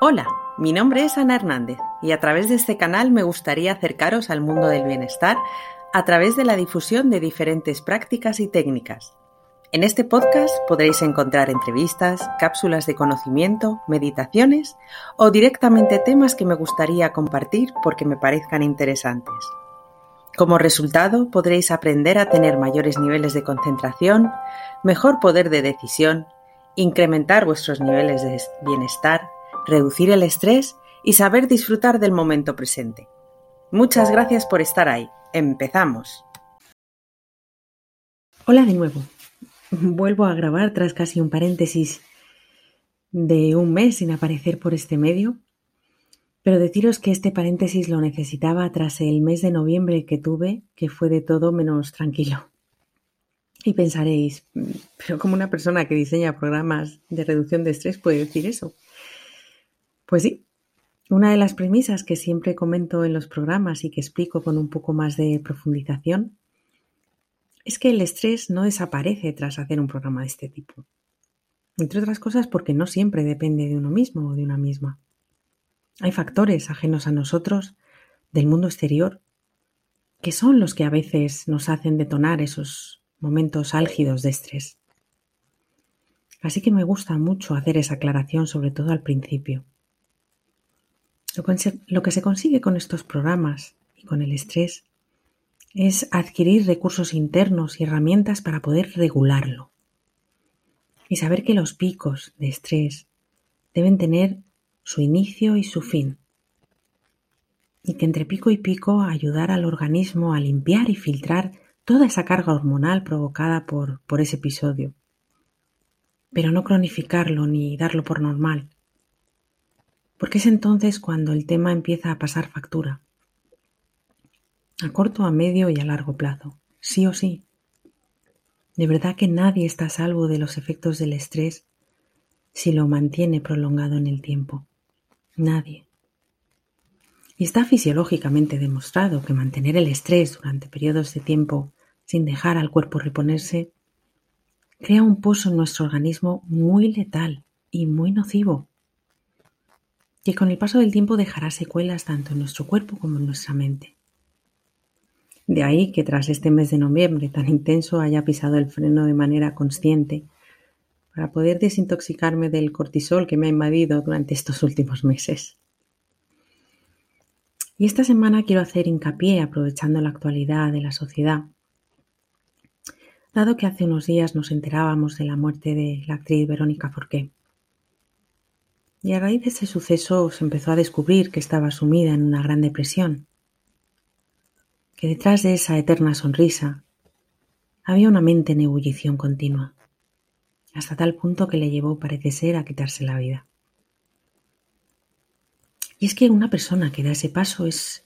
Hola, mi nombre es Ana Hernández y a través de este canal me gustaría acercaros al mundo del bienestar a través de la difusión de diferentes prácticas y técnicas. En este podcast podréis encontrar entrevistas, cápsulas de conocimiento, meditaciones o directamente temas que me gustaría compartir porque me parezcan interesantes. Como resultado, podréis aprender a tener mayores niveles de concentración, mejor poder de decisión, incrementar vuestros niveles de bienestar, reducir el estrés y saber disfrutar del momento presente. Muchas gracias por estar ahí. Empezamos. Hola de nuevo. Vuelvo a grabar tras casi un paréntesis de un mes sin aparecer por este medio pero deciros que este paréntesis lo necesitaba tras el mes de noviembre que tuve, que fue de todo menos tranquilo. Y pensaréis, pero como una persona que diseña programas de reducción de estrés puede decir eso? Pues sí, una de las premisas que siempre comento en los programas y que explico con un poco más de profundización es que el estrés no desaparece tras hacer un programa de este tipo. Entre otras cosas porque no siempre depende de uno mismo o de una misma. Hay factores ajenos a nosotros, del mundo exterior, que son los que a veces nos hacen detonar esos momentos álgidos de estrés. Así que me gusta mucho hacer esa aclaración, sobre todo al principio. Lo que se consigue con estos programas y con el estrés es adquirir recursos internos y herramientas para poder regularlo. Y saber que los picos de estrés deben tener su inicio y su fin, y que entre pico y pico ayudar al organismo a limpiar y filtrar toda esa carga hormonal provocada por, por ese episodio, pero no cronificarlo ni darlo por normal, porque es entonces cuando el tema empieza a pasar factura, a corto, a medio y a largo plazo, sí o sí. De verdad que nadie está a salvo de los efectos del estrés si lo mantiene prolongado en el tiempo. Nadie. Y está fisiológicamente demostrado que mantener el estrés durante periodos de tiempo sin dejar al cuerpo reponerse crea un pozo en nuestro organismo muy letal y muy nocivo, que con el paso del tiempo dejará secuelas tanto en nuestro cuerpo como en nuestra mente. De ahí que tras este mes de noviembre tan intenso haya pisado el freno de manera consciente para poder desintoxicarme del cortisol que me ha invadido durante estos últimos meses. Y esta semana quiero hacer hincapié, aprovechando la actualidad de la sociedad, dado que hace unos días nos enterábamos de la muerte de la actriz Verónica Forqué. Y a raíz de ese suceso se empezó a descubrir que estaba sumida en una gran depresión, que detrás de esa eterna sonrisa había una mente en ebullición continua hasta tal punto que le llevó, parece ser, a quitarse la vida. Y es que una persona que da ese paso es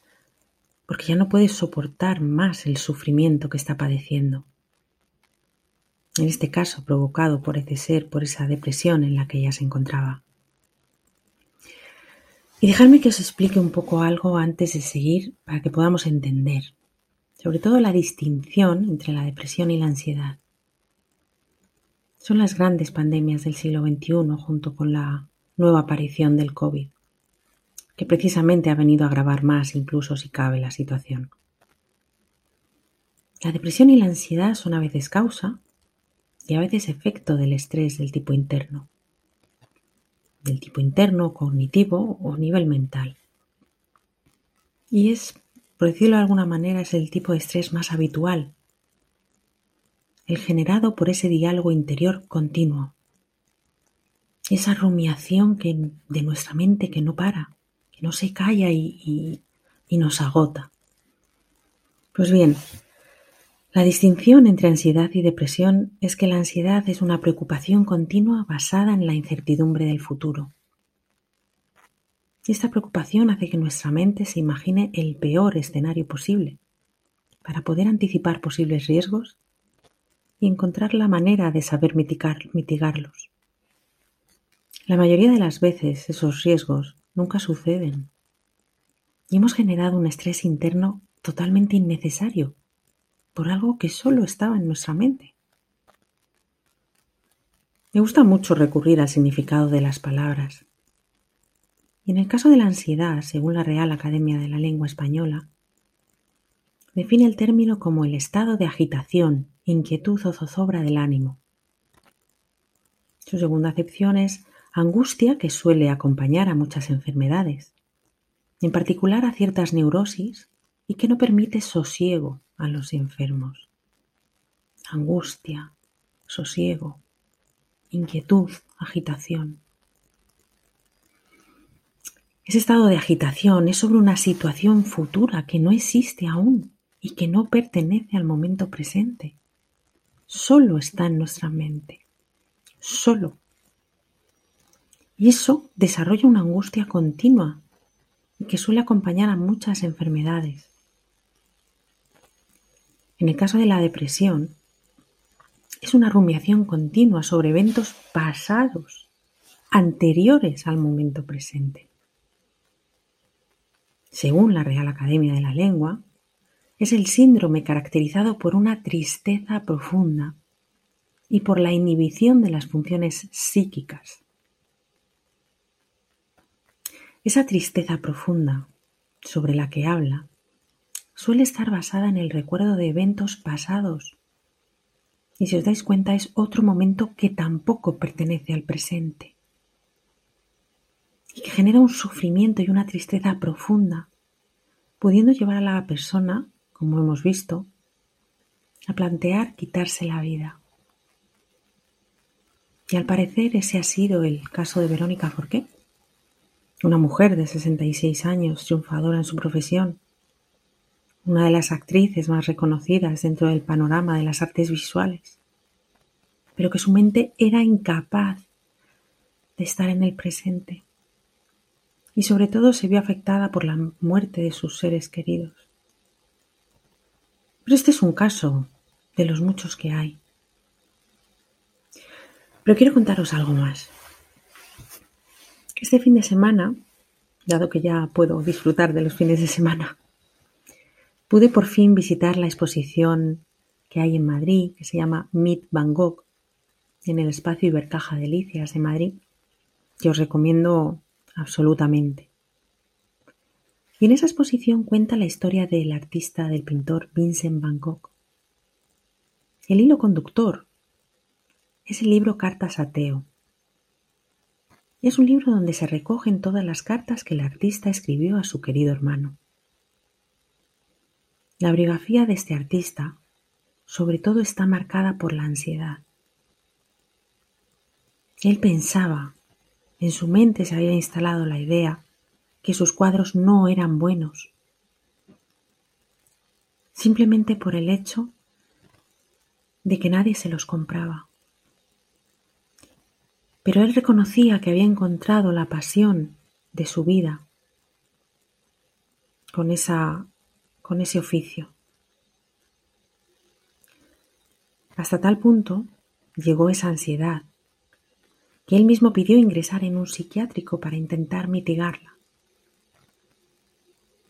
porque ya no puede soportar más el sufrimiento que está padeciendo. En este caso, provocado, por ese ser, por esa depresión en la que ella se encontraba. Y dejadme que os explique un poco algo antes de seguir para que podamos entender, sobre todo la distinción entre la depresión y la ansiedad. Son las grandes pandemias del siglo XXI junto con la nueva aparición del COVID, que precisamente ha venido a agravar más incluso si cabe la situación. La depresión y la ansiedad son a veces causa y a veces efecto del estrés del tipo interno, del tipo interno, cognitivo o nivel mental. Y es, por decirlo de alguna manera, es el tipo de estrés más habitual el generado por ese diálogo interior continuo, esa rumiación que, de nuestra mente que no para, que no se calla y, y nos agota. Pues bien, la distinción entre ansiedad y depresión es que la ansiedad es una preocupación continua basada en la incertidumbre del futuro. Esta preocupación hace que nuestra mente se imagine el peor escenario posible para poder anticipar posibles riesgos y encontrar la manera de saber mitigarlos. La mayoría de las veces esos riesgos nunca suceden y hemos generado un estrés interno totalmente innecesario por algo que solo estaba en nuestra mente. Me gusta mucho recurrir al significado de las palabras. Y en el caso de la ansiedad, según la Real Academia de la Lengua Española, define el término como el estado de agitación, inquietud o zozobra del ánimo. Su segunda acepción es angustia que suele acompañar a muchas enfermedades, en particular a ciertas neurosis y que no permite sosiego a los enfermos. Angustia, sosiego, inquietud, agitación. Ese estado de agitación es sobre una situación futura que no existe aún y que no pertenece al momento presente. Solo está en nuestra mente. Solo. Y eso desarrolla una angustia continua y que suele acompañar a muchas enfermedades. En el caso de la depresión, es una rumiación continua sobre eventos pasados, anteriores al momento presente. Según la Real Academia de la Lengua, es el síndrome caracterizado por una tristeza profunda y por la inhibición de las funciones psíquicas. Esa tristeza profunda sobre la que habla suele estar basada en el recuerdo de eventos pasados. Y si os dais cuenta es otro momento que tampoco pertenece al presente y que genera un sufrimiento y una tristeza profunda, pudiendo llevar a la persona, como hemos visto, a plantear quitarse la vida. Y al parecer ese ha sido el caso de Verónica Forqué, una mujer de 66 años, triunfadora en su profesión, una de las actrices más reconocidas dentro del panorama de las artes visuales, pero que su mente era incapaz de estar en el presente y sobre todo se vio afectada por la muerte de sus seres queridos. Pero este es un caso de los muchos que hay. Pero quiero contaros algo más. Este fin de semana, dado que ya puedo disfrutar de los fines de semana, pude por fin visitar la exposición que hay en Madrid, que se llama Meet Van Gogh, en el espacio Ibercaja Delicias de Madrid, que os recomiendo absolutamente. Y en esa exposición cuenta la historia del artista, del pintor Vincent Van Gogh. El hilo conductor es el libro Cartas a Teo. Es un libro donde se recogen todas las cartas que el artista escribió a su querido hermano. La biografía de este artista sobre todo está marcada por la ansiedad. Él pensaba en su mente se había instalado la idea que sus cuadros no eran buenos, simplemente por el hecho de que nadie se los compraba. Pero él reconocía que había encontrado la pasión de su vida con, esa, con ese oficio. Hasta tal punto llegó esa ansiedad que él mismo pidió ingresar en un psiquiátrico para intentar mitigarla,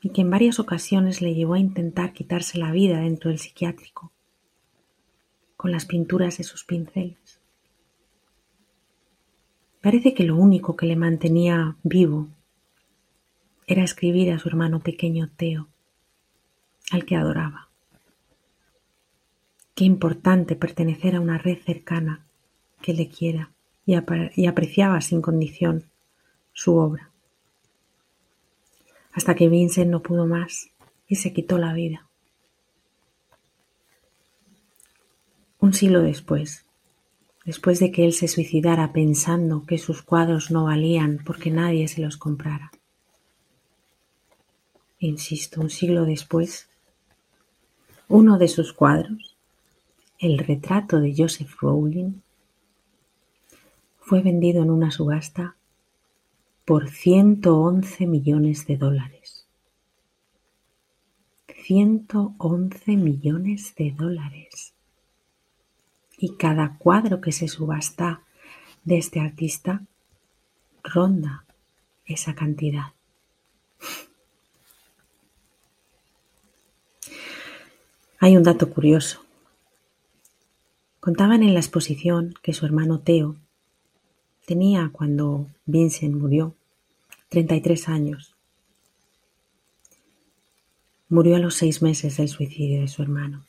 y que en varias ocasiones le llevó a intentar quitarse la vida dentro del psiquiátrico, con las pinturas de sus pinceles. Parece que lo único que le mantenía vivo era escribir a su hermano pequeño Teo, al que adoraba. Qué importante pertenecer a una red cercana que le quiera y apreciaba sin condición su obra. Hasta que Vincent no pudo más y se quitó la vida. Un siglo después, después de que él se suicidara pensando que sus cuadros no valían porque nadie se los comprara. Insisto, un siglo después, uno de sus cuadros, el retrato de Joseph Rowling, fue vendido en una subasta por ciento once millones de dólares. Ciento once millones de dólares. Y cada cuadro que se subasta de este artista ronda esa cantidad. Hay un dato curioso. Contaban en la exposición que su hermano Teo tenía cuando Vincent murió 33 años. Murió a los seis meses del suicidio de su hermano.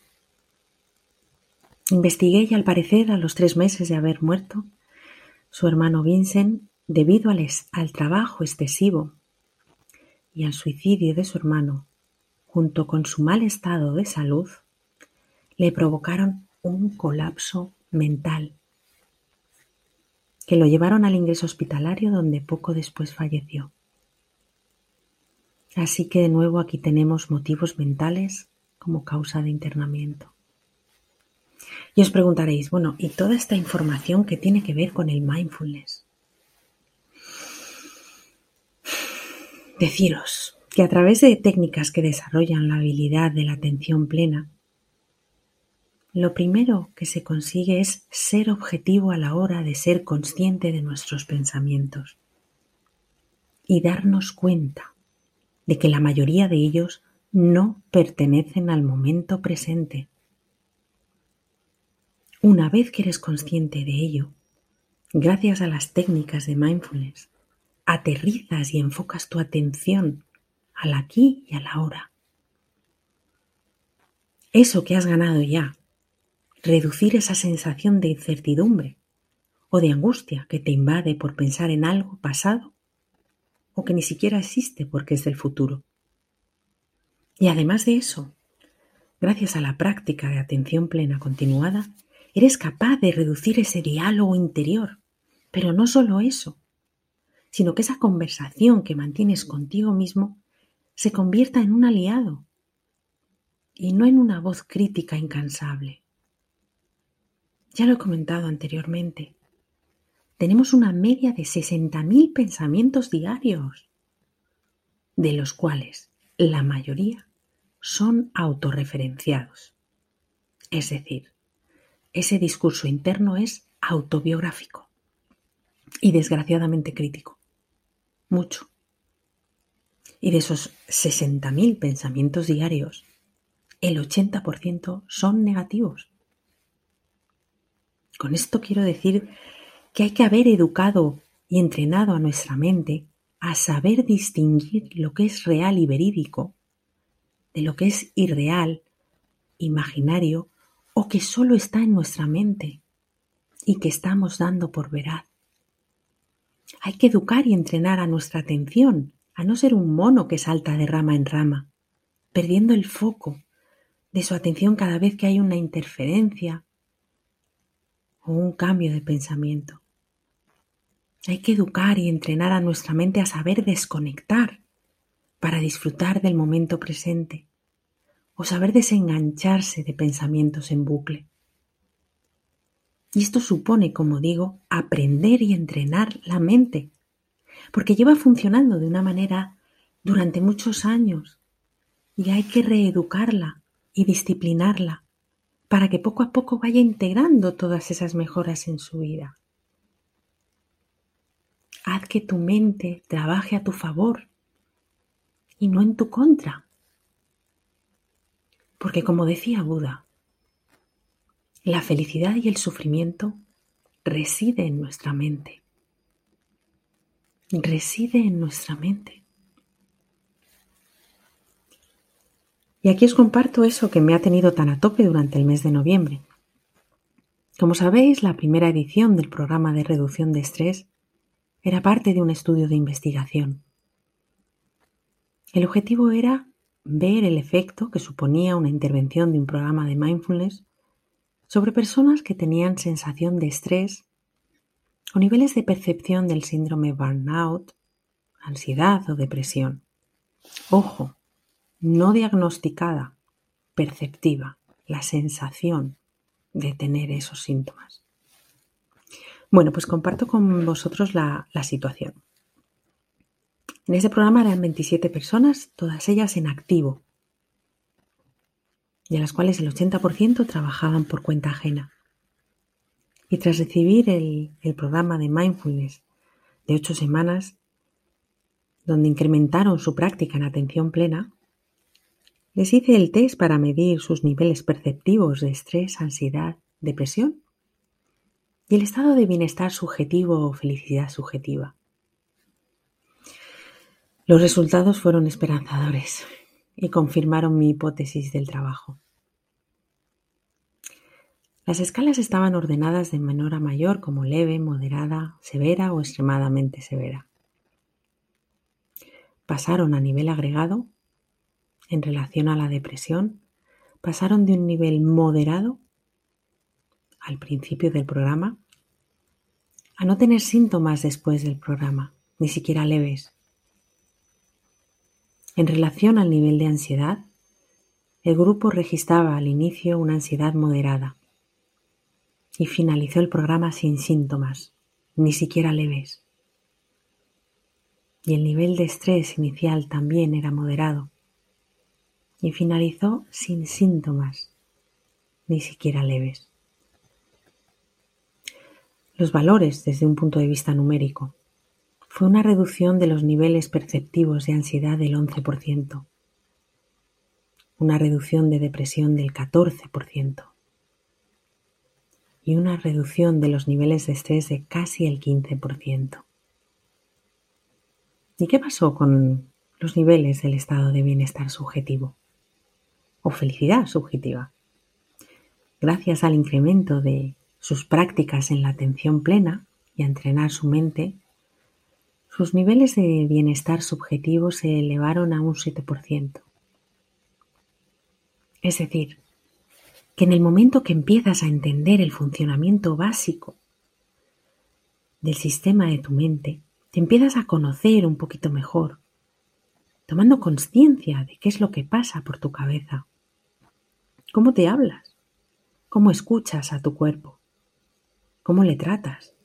Investigué y al parecer a los tres meses de haber muerto, su hermano Vincent, debido al, al trabajo excesivo y al suicidio de su hermano, junto con su mal estado de salud, le provocaron un colapso mental que lo llevaron al ingreso hospitalario donde poco después falleció. Así que de nuevo aquí tenemos motivos mentales como causa de internamiento. Y os preguntaréis, bueno, ¿y toda esta información que tiene que ver con el mindfulness? Deciros que a través de técnicas que desarrollan la habilidad de la atención plena, lo primero que se consigue es ser objetivo a la hora de ser consciente de nuestros pensamientos y darnos cuenta de que la mayoría de ellos no pertenecen al momento presente. Una vez que eres consciente de ello, gracias a las técnicas de mindfulness, aterrizas y enfocas tu atención al aquí y a la ahora. Eso que has ganado ya reducir esa sensación de incertidumbre o de angustia que te invade por pensar en algo pasado o que ni siquiera existe porque es del futuro. Y además de eso, gracias a la práctica de atención plena continuada, eres capaz de reducir ese diálogo interior. Pero no solo eso, sino que esa conversación que mantienes contigo mismo se convierta en un aliado y no en una voz crítica incansable. Ya lo he comentado anteriormente. Tenemos una media de 60.000 pensamientos diarios, de los cuales la mayoría son autorreferenciados. Es decir, ese discurso interno es autobiográfico y desgraciadamente crítico. Mucho. Y de esos 60.000 pensamientos diarios, el 80% son negativos. Con esto quiero decir que hay que haber educado y entrenado a nuestra mente a saber distinguir lo que es real y verídico de lo que es irreal, imaginario o que solo está en nuestra mente y que estamos dando por veraz. Hay que educar y entrenar a nuestra atención a no ser un mono que salta de rama en rama, perdiendo el foco de su atención cada vez que hay una interferencia o un cambio de pensamiento. Hay que educar y entrenar a nuestra mente a saber desconectar para disfrutar del momento presente o saber desengancharse de pensamientos en bucle. Y esto supone, como digo, aprender y entrenar la mente, porque lleva funcionando de una manera durante muchos años y hay que reeducarla y disciplinarla para que poco a poco vaya integrando todas esas mejoras en su vida. Haz que tu mente trabaje a tu favor y no en tu contra. Porque como decía Buda, la felicidad y el sufrimiento reside en nuestra mente. Reside en nuestra mente. Y aquí os comparto eso que me ha tenido tan a tope durante el mes de noviembre. Como sabéis, la primera edición del programa de reducción de estrés era parte de un estudio de investigación. El objetivo era ver el efecto que suponía una intervención de un programa de mindfulness sobre personas que tenían sensación de estrés o niveles de percepción del síndrome burnout, ansiedad o depresión. Ojo, no diagnosticada, perceptiva, la sensación de tener esos síntomas. Bueno, pues comparto con vosotros la, situación. En ese programa eran 27 personas, todas ellas en activo, de las cuales el 80% trabajaban por cuenta ajena. Y tras recibir el, el programa de mindfulness de ocho semanas, donde incrementaron su práctica en atención plena, les hice el test para medir sus niveles perceptivos de estrés, ansiedad, depresión y el estado de bienestar subjetivo o felicidad subjetiva. Los resultados fueron esperanzadores y confirmaron mi hipótesis del trabajo. Las escalas estaban ordenadas de menor a mayor como leve, moderada, severa o extremadamente severa. Pasaron a nivel agregado en relación a la depresión, pasaron de un nivel moderado al principio del programa a no tener síntomas después del programa, ni siquiera leves. En relación al nivel de ansiedad, el grupo registraba al inicio una ansiedad moderada y finalizó el programa sin síntomas, ni siquiera leves. Y el nivel de estrés inicial también era moderado y finalizó sin síntomas, ni siquiera leves. Los valores desde un punto de vista numérico fue una reducción de los niveles perceptivos de ansiedad del 11%, una reducción de depresión del 14% y una reducción de los niveles de estrés de casi el 15%. ¿Y qué pasó con los niveles del estado de bienestar subjetivo o felicidad subjetiva? Gracias al incremento de sus prácticas en la atención plena y a entrenar su mente, sus niveles de bienestar subjetivo se elevaron a un 7%. Es decir, que en el momento que empiezas a entender el funcionamiento básico del sistema de tu mente, te empiezas a conocer un poquito mejor, tomando conciencia de qué es lo que pasa por tu cabeza, cómo te hablas, cómo escuchas a tu cuerpo, cómo le tratas,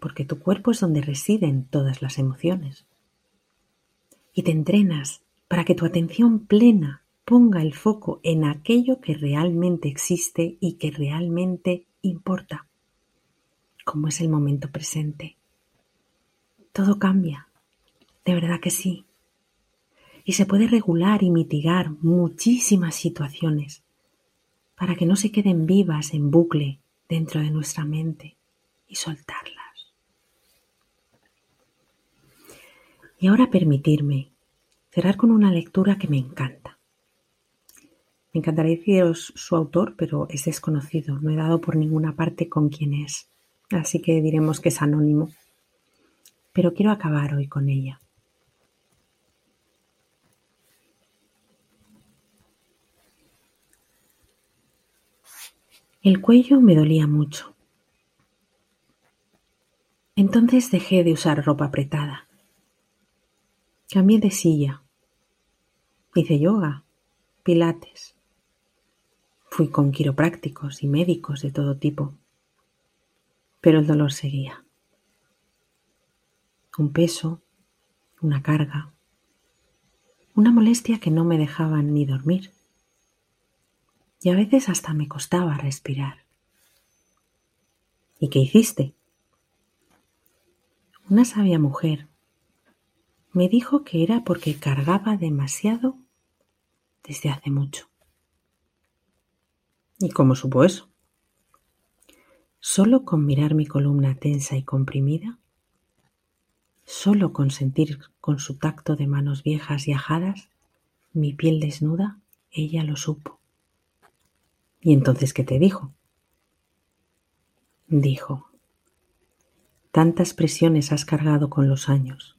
porque tu cuerpo es donde residen todas las emociones. Y te entrenas para que tu atención plena ponga el foco en aquello que realmente existe y que realmente importa, como es el momento presente. Todo cambia, de verdad que sí. Y se puede regular y mitigar muchísimas situaciones para que no se queden vivas en bucle dentro de nuestra mente y soltarlas. Y ahora permitirme cerrar con una lectura que me encanta. Me encantaría deciros su autor, pero es desconocido. No he dado por ninguna parte con quién es. Así que diremos que es anónimo. Pero quiero acabar hoy con ella. El cuello me dolía mucho. Entonces dejé de usar ropa apretada Cambié de silla. Hice yoga, pilates. Fui con quiroprácticos y médicos de todo tipo. Pero el dolor seguía. Un peso, una carga, una molestia que no me dejaba ni dormir. Y a veces hasta me costaba respirar. ¿Y qué hiciste? Una sabia mujer me dijo que era porque cargaba demasiado desde hace mucho. ¿Y cómo supo eso? Solo con mirar mi columna tensa y comprimida, solo con sentir con su tacto de manos viejas y ajadas mi piel desnuda, ella lo supo. ¿Y entonces qué te dijo? Dijo, tantas presiones has cargado con los años,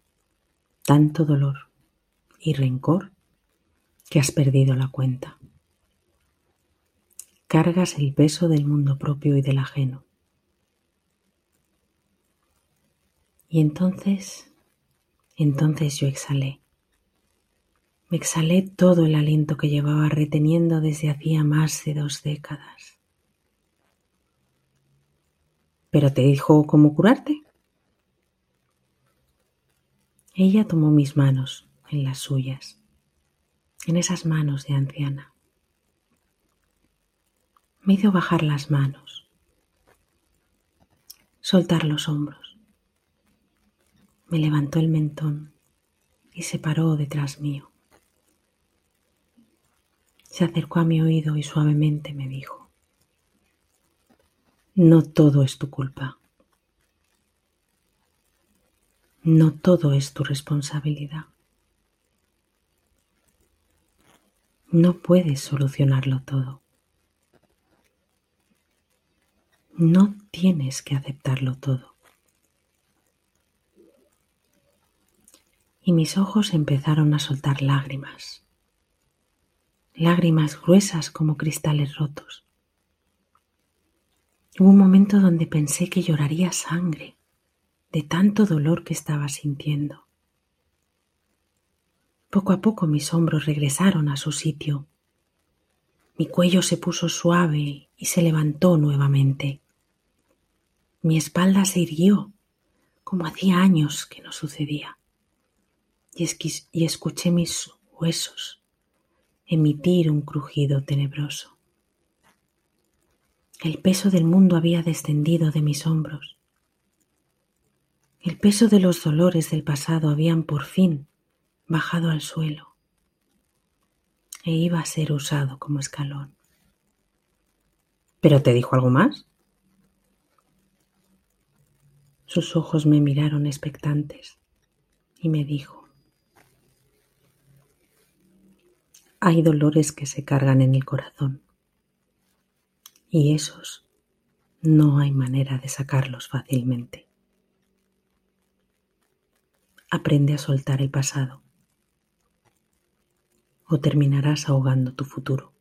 tanto dolor y rencor que has perdido la cuenta. Cargas el peso del mundo propio y del ajeno. Y entonces, entonces yo exhalé. Me exhalé todo el aliento que llevaba reteniendo desde hacía más de dos décadas. ¿Pero te dijo cómo curarte? Ella tomó mis manos en las suyas, en esas manos de anciana. Me hizo bajar las manos, soltar los hombros. Me levantó el mentón y se paró detrás mío se acercó a mi oído y suavemente me dijo, No todo es tu culpa. No todo es tu responsabilidad. No puedes solucionarlo todo. No tienes que aceptarlo todo. Y mis ojos empezaron a soltar lágrimas lágrimas gruesas como cristales rotos. Hubo un momento donde pensé que lloraría sangre de tanto dolor que estaba sintiendo. Poco a poco mis hombros regresaron a su sitio. Mi cuello se puso suave y se levantó nuevamente. Mi espalda se irguió, como hacía años que no sucedía, y, y escuché mis huesos emitir un crujido tenebroso. El peso del mundo había descendido de mis hombros. El peso de los dolores del pasado habían por fin bajado al suelo e iba a ser usado como escalón. ¿Pero te dijo algo más? Sus ojos me miraron expectantes y me dijo, hay dolores que se cargan en el corazón y esos no hay manera de sacarlos fácilmente. Aprende a soltar el pasado o terminarás ahogando tu futuro.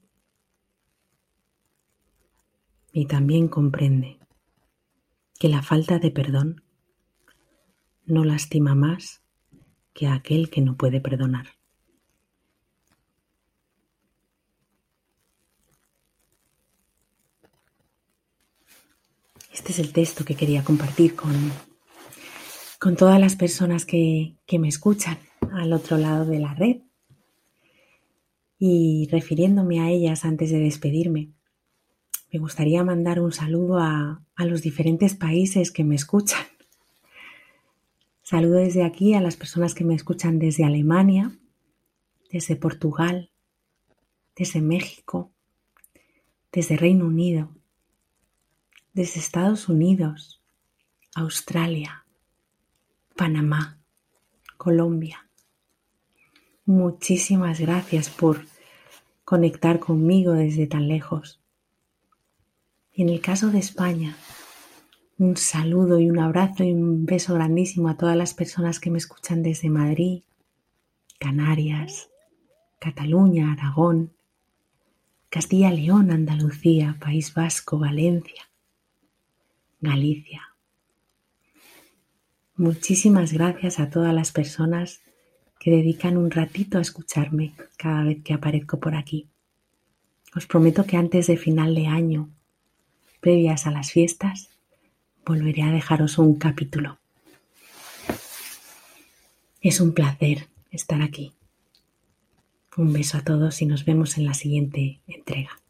Y también comprende que la falta de perdón no lastima más que a aquel que no puede perdonar. Este es el texto que quería compartir con, con todas las personas que, que me escuchan al otro lado de la red. Y refiriéndome a ellas antes de despedirme, me gustaría mandar un saludo a, a, los diferentes países que me escuchan. Saludo desde aquí a las personas que me escuchan desde Alemania, desde Portugal, desde México, desde Reino Unido, desde Estados Unidos, Australia, Panamá, Colombia. Muchísimas gracias por conectar conmigo desde tan lejos. Y en el caso de España, un saludo y un abrazo y un beso grandísimo a todas las personas que me escuchan desde Madrid, Canarias, Cataluña, Aragón, Castilla, León, Andalucía, País Vasco, Valencia, Galicia. Muchísimas gracias a todas las personas que dedican un ratito a escucharme cada vez que aparezco por aquí. Os prometo que antes de final de año, previas a las fiestas, volveré a dejaros un capítulo. Es un placer estar aquí. Un beso a todos y nos vemos en la siguiente entrega.